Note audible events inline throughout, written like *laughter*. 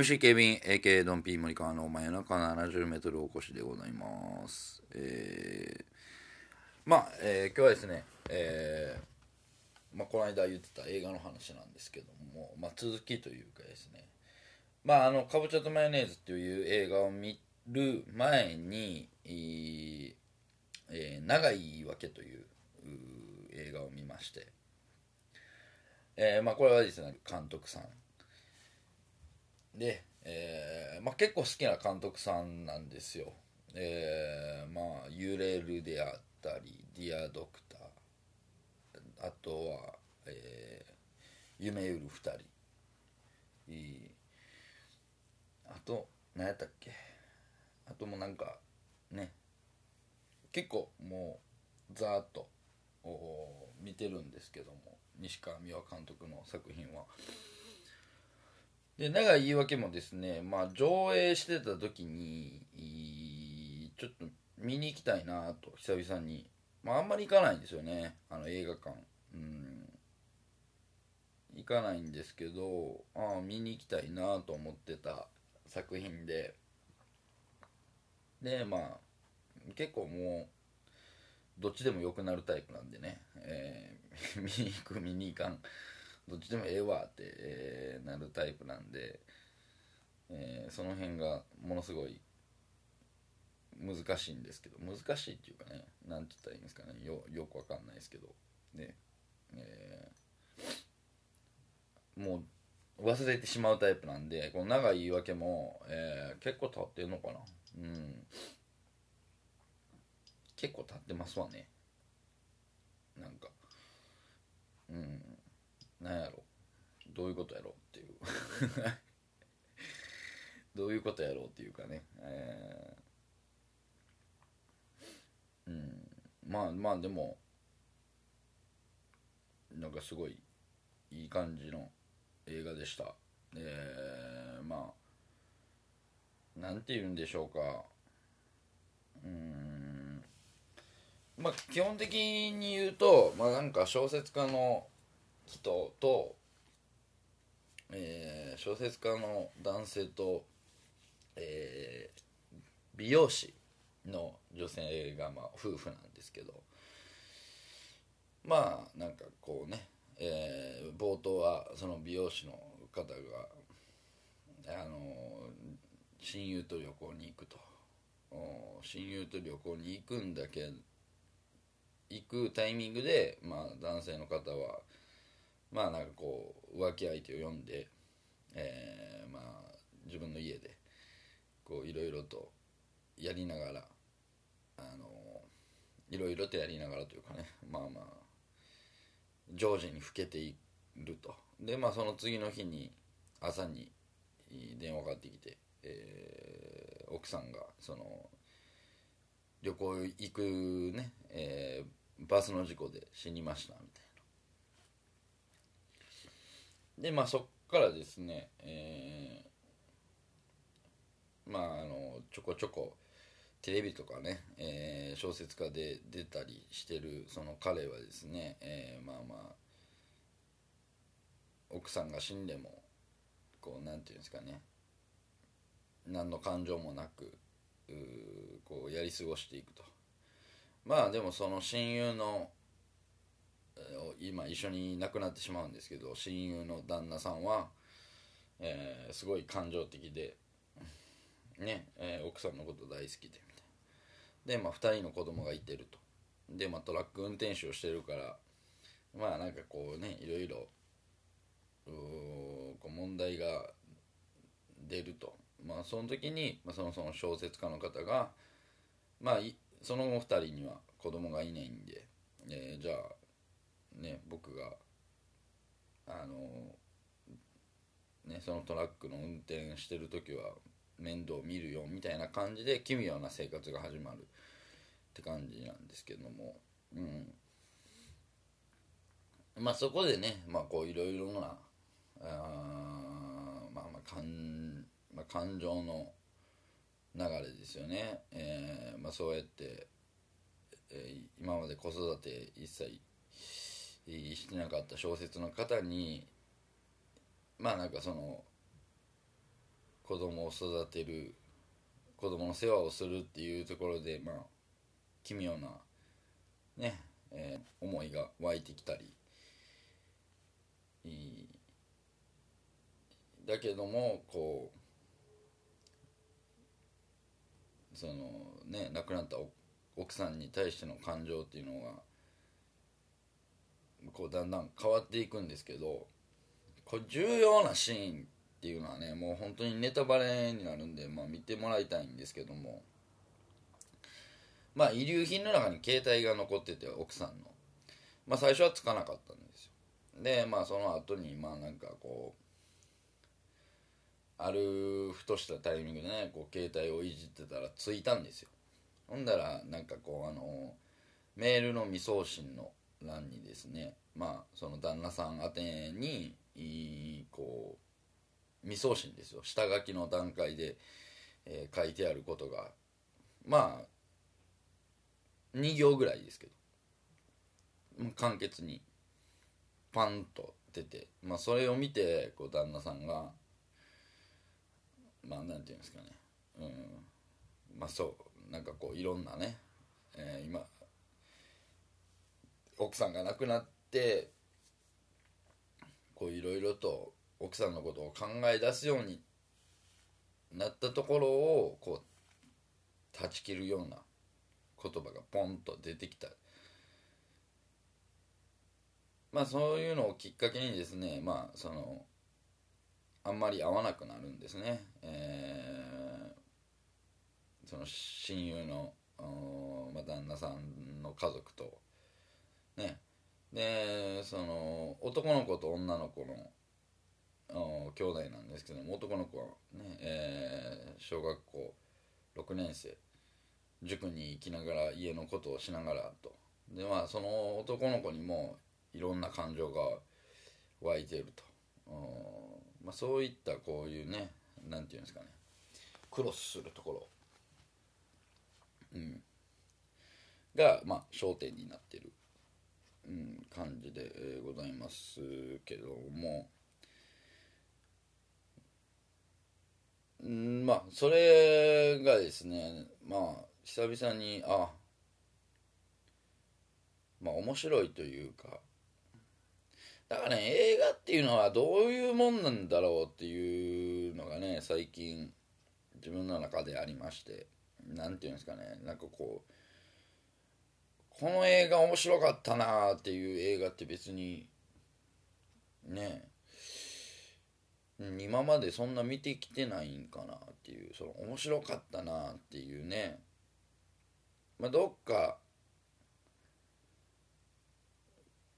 MC ケビン AK ドンピー森川の真夜中 70m おこしでございます。えー、まあ、えー今日はですねえーまあ、この間言ってた映画の話なんですけども、まあ、続きというかですね。まああの「かぼちゃとマヨネーズ」っていう映画を見る前に「えーえ長い言い訳」というう映画を見まして、えーまあ、これはですね監督さんで、えーまあ、結構好きな監督さんなんですよ。えーまあ「揺れる」であったり「ディア・ドクター」あとは「えー夢売る二人」いい。あと何やったっけ？あともなんかね。結構もうざーっとお見てるんですけども。西川美和監督の作品は。で長い言い訳もですね、まあ、上映してた時にちょっと見に行きたいなと久々に、まあ、あんまり行かないんですよねあの映画館。うん。行かないんですけどああ見に行きたいなと思ってた作品で。でまあ結構もうどっちでも良くなるタイプなんでね、えー *laughs* 見に行く見に行かん。どっちでもええわって、えーなるタイプなんで、えーその辺がものすごい難しいんですけど難しいっていうかねなんて言ったらいいんですかねよよくわかんないですけどねえーもう忘れてしまうタイプなんでこの長い言い訳も、えー結構経ってんのかな。うん。結構経ってますわね。なんか。うん。なんやろ。どういうことやろうっていう。*laughs* どういうことやろうっていうかね、えー。うん。まあまあでもなんかすごいいい感じの映画でした。えー、まあなんて言うんでしょうか。うん。まあ基本的に言うとまあなんか小説家の人と、えー小説家の男性と、えー美容師の女性が、まあ、夫婦なんですけどまあなんかこうね、えー冒頭はその美容師の方があの親友と旅行に行くと。親友と旅行に行くんだけ行くタイミングで、まあ、男性の方はまあなんかこう浮気相手を呼んで、えーまあ自分の家でこういろいろとやりながらあのいろいろとやりながらというかねまあまあ常時に老けていると。でまあその次の日に朝に電話かかってきて、えー奥さんがその旅行行くね、えーバスの事故で死にましたみたいな。でまあそっからですね、えーまああのちょこちょこテレビとかね、えー小説家で出たりしてるその彼はですね、えーまあまあ奥さんが死んでもこうなんていうんですかね何の感情もなくうこうやり過ごしていくと。まあでもその親友の今一緒に亡くなってしまうんですけど親友の旦那さんは、えーすごい感情的で *laughs* ね、えー奥さんのこと大好きでみたいでまあ2人の子供がいてると。でまあトラック運転手をしてるからまあなんかこうねいろいろこう問題が出ると。まあその時に、まあ、そのその小説家の方がまあその後2人には子供がいないんで、えーじゃあね僕があのねそのトラックの運転してる時は面倒見るよみたいな感じで奇妙な生活が始まるって感じなんですけどもうん。まあそこでねまあこういろいろなあまあまあ感,、まあ、感情の流れですよね、えーまあ、そうやって、えー今まで子育て一切してなかった小説の方にまあなんかその子供を育てる子供の世話をするっていうところでまあ奇妙なね、えー思いが湧いてきたり。だけどもこうそのね亡くなった奥さんに対しての感情っていうのがこうだんだん変わっていくんですけどこれ重要なシーンっていうのはねもう本当にネタバレになるんで、まあ、見てもらいたいんですけども。まあ遺留品の中に携帯が残ってて奥さんの。まあ最初はつかなかったんですよ。でまあその後にまあなんかこうあるふとしたタイミングでねこう携帯をいじってたらついたんですよ。ほんだらなんかこうあのメールの未送信の欄にですねまあその旦那さん宛てにこう未送信ですよ。下書きの段階で、えー書いてあることがまあ2行ぐらいですけど簡潔にパンと出て、まあ、それを見てこう旦那さんがまあなんていうんですかね。うん。まあそうなんかこういろんなね、えー今奥さんが亡くなってこういろいろと奥さんのことを考え出すようになったところをこう断ち切るような言葉がポンと出てきた。まあそういうのをきっかけにですねまあそのあんまり会わなくなるんですね、えーその親友の、まあ、旦那さんの家族とね。でその男の子と女の子の兄弟なんですけども男の子はね、えー小学校6年生塾に行きながら家のことをしながらと。でまあその男の子にもいろんな感情が湧いていると、おまあ、そういったこういうねなんていうんですかねクロスするところ、うん、がまあ焦点になってる、感じでございますけども。うんまあそれがですねまあ久々にあまあ面白いというか。だからね映画っていうのはどういうもんなんだろうっていうのがね最近自分の中でありまして。なんていうんですかねなんかこうこの映画面白かったなっていう映画って別にね。今までそんな見てきてないんかなっていうその面白かったなっていうね。まあどっか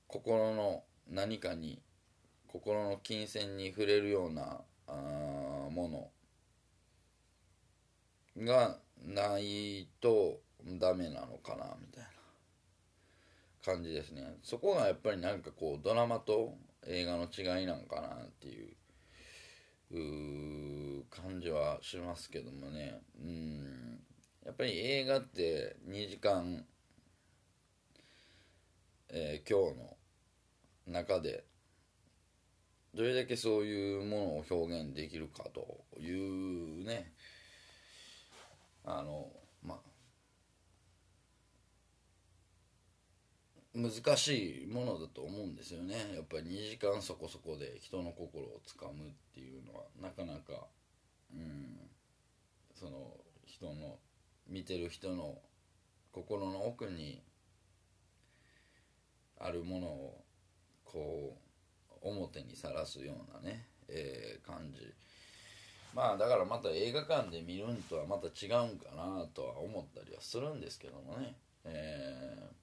心の何かに心の金銭に触れるようなあものがないとダメなのかなみたいな。感じですね。そこがやっぱりなんかこうドラマと映画の違いなんかなっていう感じはしますけどもね。うん。やっぱり映画って2時間、えー今日の中でどれだけそういうものを表現できるかというね。あのまあ難しいものだと思うんですよね。やっぱり2時間そこそこで人の心をつかむっていうのは。なかなかうんその人の見てる人の心の奥にあるものをこう表にさらすようなね、えー感じ。まあだからまた映画館で見るんとはまた違うんかなとは思ったりはするんですけどもね。えー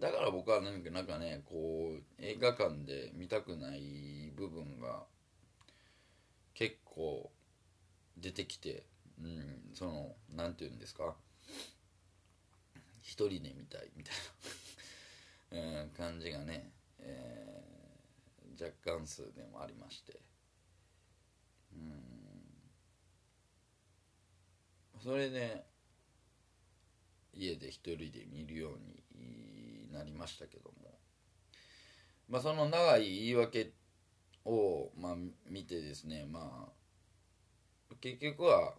だから僕は何かなんかねこう映画館で見たくない部分が結構出てきて、うん、その何て言うんですか？一人で見たいみたいな。うん、感じがね、えー、若干数でもありまして。うん。それで家で一人で見るようになりましたけどもまあその長い言い訳を、まあ、見てですねまあ結局は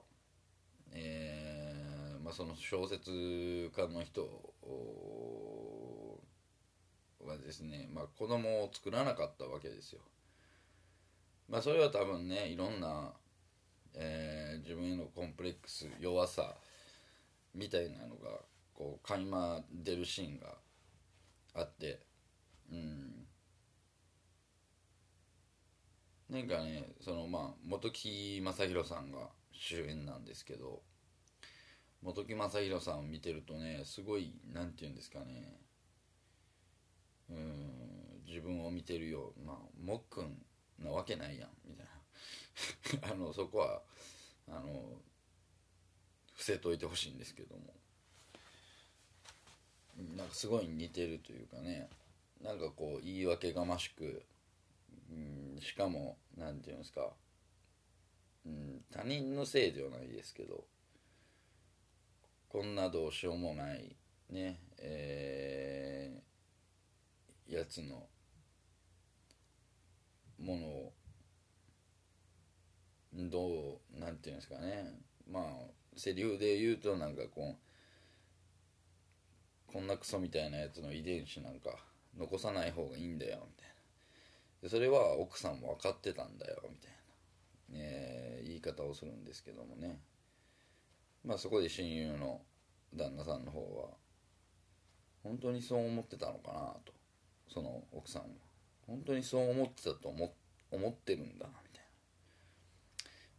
えー、まあその小説家の人はですね、まあ、子供を作らなかったわけですよ。まあそれは多分ねいろんな、えー、自分へのコンプレックス弱さみたいなのがこう垣間出るシーンがあって。うん。なんかねそのまあ本木雅弘さんが主演なんですけど本木雅弘さんを見てるとねすごい何て言うんですかね。うん自分を見てるよまあもっくんなわけないやんみたいな。*laughs* あのそこはあの伏せといてほしいんですけども。なんかすごい似てるというかね。なんかこう言い訳がましく、うん、しかも何て言うんですか、うん、他人のせいではないですけど。こんなどうしようもないねえー、やつのものをどうなんていうんですかね。まあセリフで言うとなんかこうこんなクソみたいなやつの遺伝子なんか残さない方がいいんだよみたいな。でそれは奥さんも分かってたんだよみたいな、えー、言い方をするんですけどもね。まあそこで親友の旦那さんの方は本当にそう思ってたのかなと。その奥さんは。本当にそう思ってたと思思ってるんだなみたい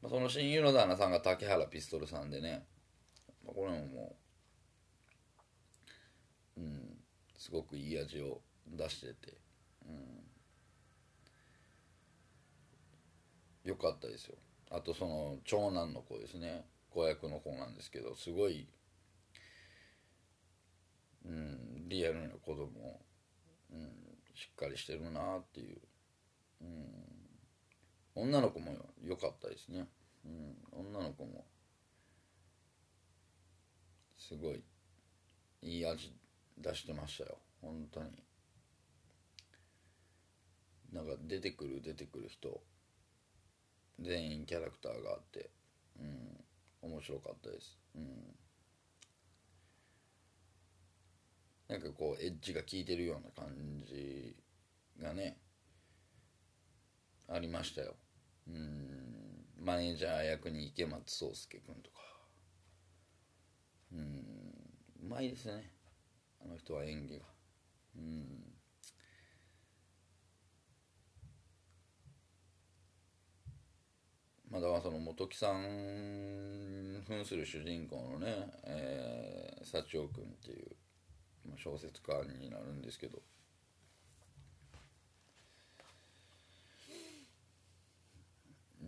な、まあ、その親友の旦那さんが竹原ピストルさんでね、まあ、これももうんすごくいい味を出しててうん。よかったですよ。あとその長男の子ですね。子役の子なんですけどすごいうんリアルな子供うんしっかりしてるなっていう、うん、女の子も良かったですね、うん、女の子もすごいいい味出してましたよ。本当に。なんか出てくる出てくる人。全員キャラクターがあって。うん。面白かったです。うん。なんかこうエッジが効いてるような感じがねありましたよ。うん。マネージャー役に池松壮亮君とか。うん。うまいですね。あの人は演技が。うん。まあだからその本木さん扮する主人公のね、えー、幸男君っていう小説家になるんですけど。う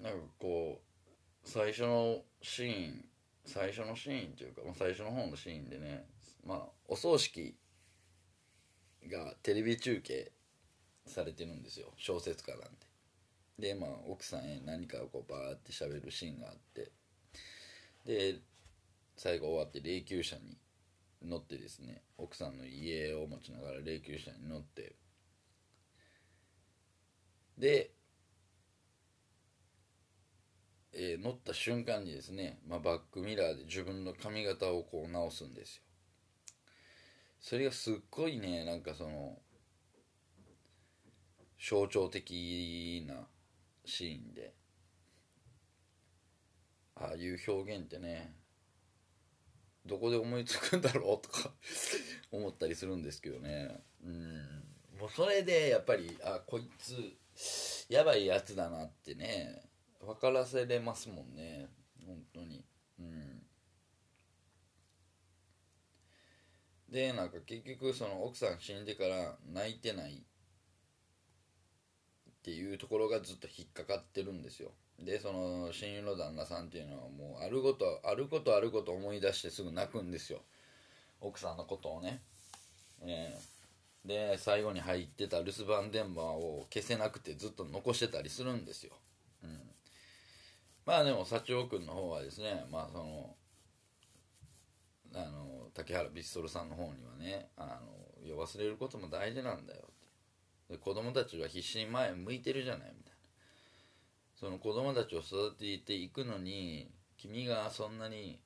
ん。なんかこう最初のシーン最初のシーンというか、まあ、最初の方のシーンでねまあお葬式がテレビ中継されてるんですよ。小説家なんででまあ奥さんへ何かをこうバーって喋るシーンがあって。で最後終わって霊柩車に乗ってですね奥さんの家を持ちながら霊柩車に乗って。で、えー、乗った瞬間にですね、まあ、バックミラーで自分の髪型をこう直すんですよ。それがすっごいねなんかその象徴的なシーンでああいう表現ってねどこで思いつくんだろうとか *laughs* 思ったりするんですけどね。うん。もうそれでやっぱりあこいつやばいやつだなってね分からせれますもんね。本当に。うん。でなんか結局その奥さん死んでから泣いてないっていうところがずっと引っかかってるんですよ。でその親友の旦那さんっていうのはもうあることあることあること思い出してすぐ泣くんですよ。奥さんのことをね、えー、で最後に入ってた留守番電話を消せなくてずっと残してたりするんですよ、まあでも幸男君の方はですねまあそのあの竹原ビストルさんの方にはねあのいや忘れることも大事なんだよで子供たちは必死に前向いてるじゃないみたいな。その子供たちを育てていくのに君がそんなに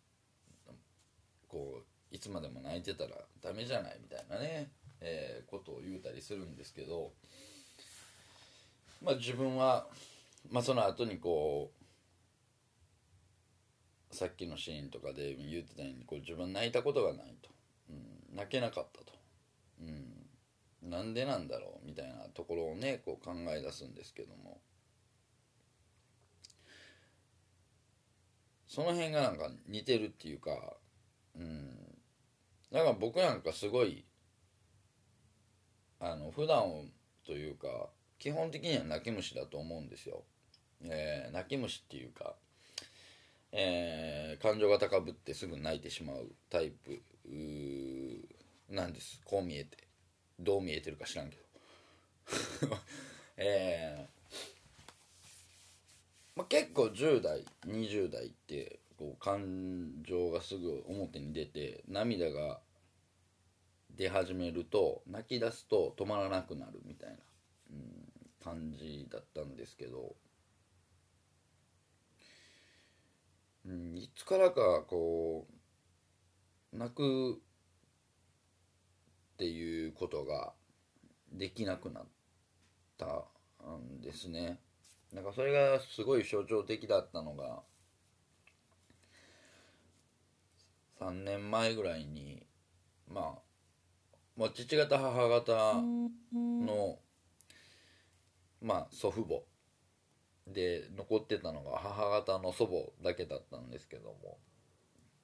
こういつまでも泣いてたらダメじゃないみたいなね、えー、ことを言うたりするんですけどまあ自分は、まあ、その後にこうさっきのシーンとかで言ってたようにこう自分泣いたことがないと、うん、泣けなかったと、うん、なんでなんだろうみたいなところをねこう考え出すんですけども。その辺がなんか似てるっていうかうんだから僕なんかすごいあの普段というか基本的には泣き虫だと思うんですよ、えー、泣き虫っていうか、えー、感情が高ぶってすぐ泣いてしまうタイプなんです。こう見えて。どう見えてるか知らんけど。*laughs* えー、まあ、結構10代20代ってこう感情がすぐ表に出て涙が出始めると泣き出すと止まらなくなるみたいな、うん、感じだったんですけど、うん、いつからかこう泣くっていうことができなくなったんですね。なんかそれがすごい象徴的だったのが3年前ぐらいにまあまあ、父方母方の、まあ、祖父母で残ってたのが母方の祖母だけだったんですけども、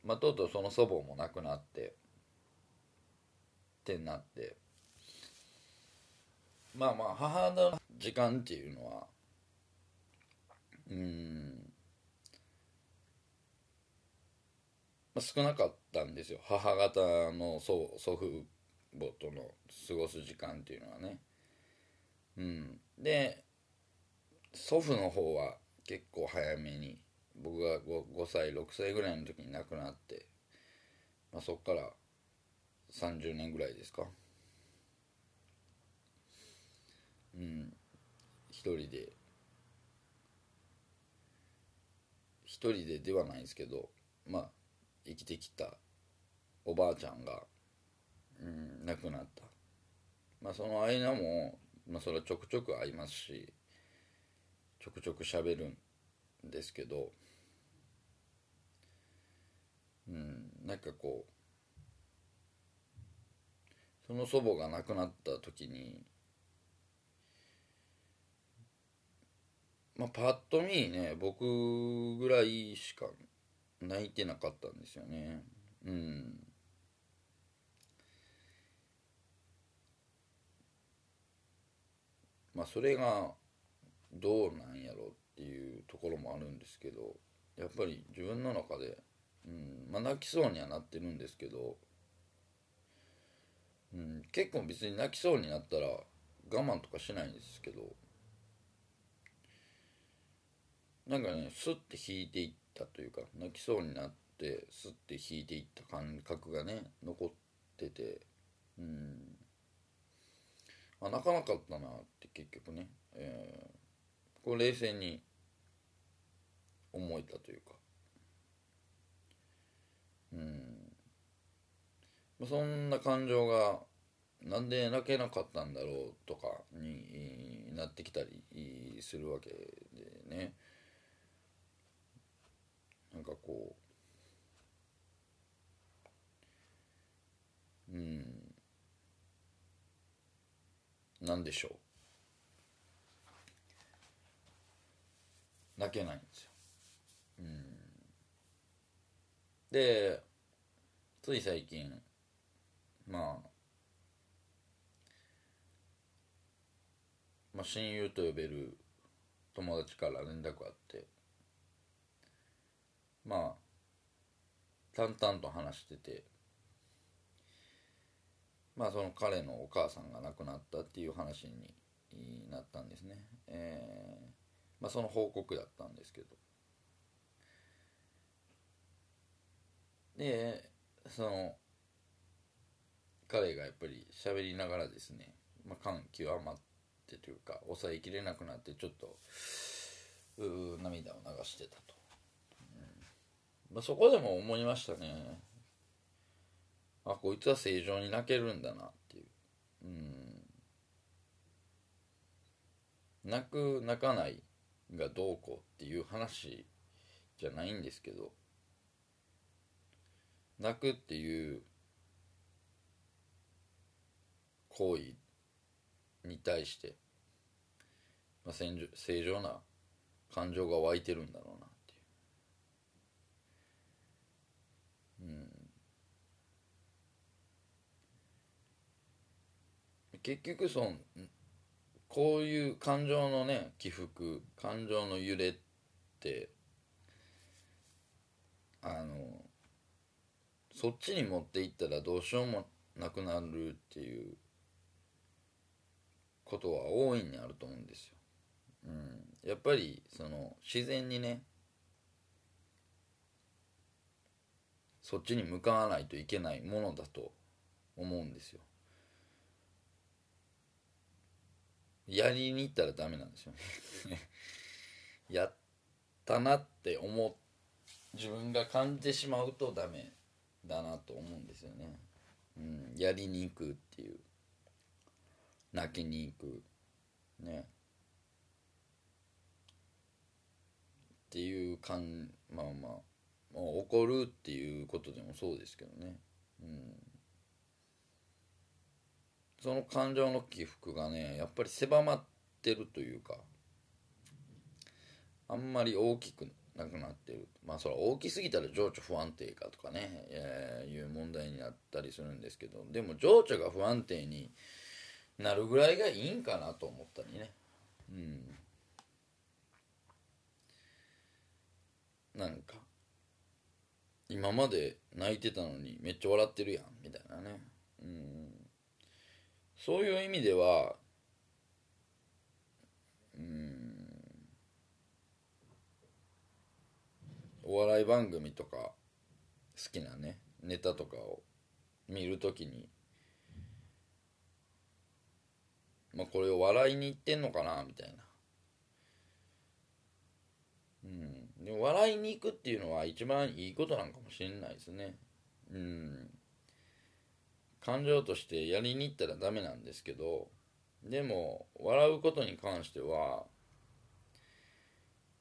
まあ、とうとうその祖母も亡くなって。ってなって。まあまあ母の時間っていうのはうんまあ、少なかったんですよ。母方の祖祖父母との過ごす時間っていうのはね。うん。で祖父の方は結構早めに僕が 5, 5歳6歳ぐらいの時に亡くなって、まあ、そっから30年ぐらいですか。うん。一人で一人でではないんですけどまあ生きてきたおばあちゃんがうん、亡くなった。まあその間も、まあ、それはちょくちょく会いますしちょくちょく喋るんですけどうんなんかこうその祖母が亡くなった時にまあパッと見ね僕ぐらいしか泣いてなかったんですよね。うん。まあそれがどうなんやろっていうところもあるんですけどやっぱり自分の中で、うんまあ、泣きそうにはなってるんですけど、うん、結構別に泣きそうになったら我慢とかしないんですけどなんかねスッて引いていったというか泣きそうになってスッて引いていった感覚がね残っててうん。あ泣かなかったなって結局ね、えー、こう冷静に思えたというか。うん。そんな感情がなんで泣けなかったんだろうとかになってきたりするわけでね。なんかこう。うん。何でしょう。泣けないんですよ。うん。でつい最近まあまあ、親友と呼べる友達から連絡あってまあ淡々と話しててまあその彼のお母さんが亡くなったっていう話になったんですね。えー、まあその報告だったんですけど。でその彼がやっぱり喋りながらですね、まあ、感極まってというか抑えきれなくなってちょっとう涙を流してたと。うん。まあ、そこでも思いましたね。あこいつは正常に泣けるんだなっていう。うん。泣く泣かないがどうこうっていう話じゃないんですけど泣くっていう行為に対して、まあ、正常な感情が湧いてるんだろうなっていう。うん結局そのこういう感情のね起伏感情の揺れってあのそっちに持っていったらどうしようもなくなるっていうことは大いにあると思うんですよ。うん、やっぱりその自然にねそっちに向かわないといけないものだと思うんですよ。やりに行ったらダメなんですよ。ね *laughs* やったなって思自分が感じてしまうとダメだなと思うんですよね、うん、やりに行くっていう。泣きに行く。ね。っていう感まあまあ、まあ、怒るっていうことでもそうですけどね。うん。その感情の起伏がねやっぱり狭まってるというかあんまり大きくなくなってる。まあそれ大きすぎたら情緒不安定かとかね、えー、いう問題になったりするんですけどでも情緒が不安定になるぐらいがいいんかなと思ったりね。うん。なんか今まで泣いてたのにめっちゃ笑ってるやんみたいなね。うん。そういう意味ではうんお笑い番組とか好きなねネタとかを見るときにまあこれを笑いにいってんのかなみたいな。うん。でも笑いに行くっていうのは一番いいことなんかもしれないですね。うん。感情としてやりに行ったらダメなんですけどでも笑うことに関しては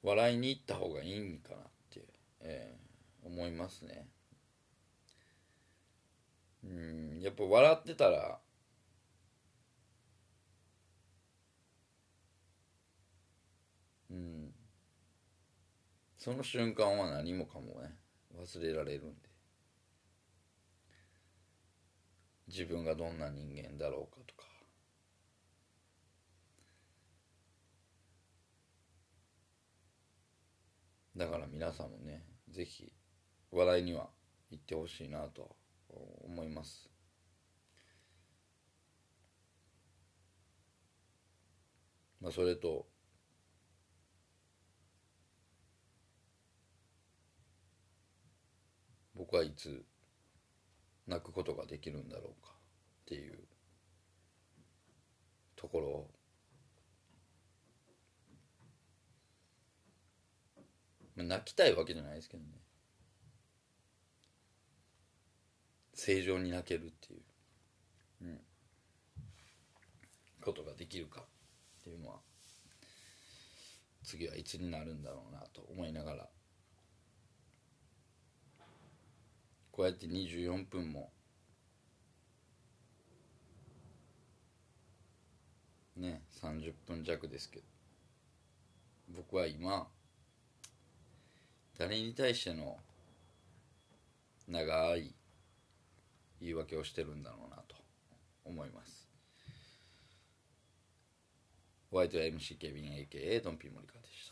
笑いに行った方がいいんかなって、えー、思いますね。うんやっぱ笑ってたらうんその瞬間は何もかもね忘れられるんで。自分がどんな人間だろうかとか。だから皆さんもね是非笑いには行ってほしいなと思います。まあそれと僕はいつ泣くことができるんだろうかっていうところ。まあ、泣きたいわけじゃないですけどね。正常に泣けるっていう、うん、ことができるかっていうのは次はいつになるんだろうなと思いながらこうやって24分も。ね30分弱ですけど。僕は今誰に対しての長い言い訳をしてるんだろうなと思います。ホワイト MC ケビン AKA ドンピーモリカーです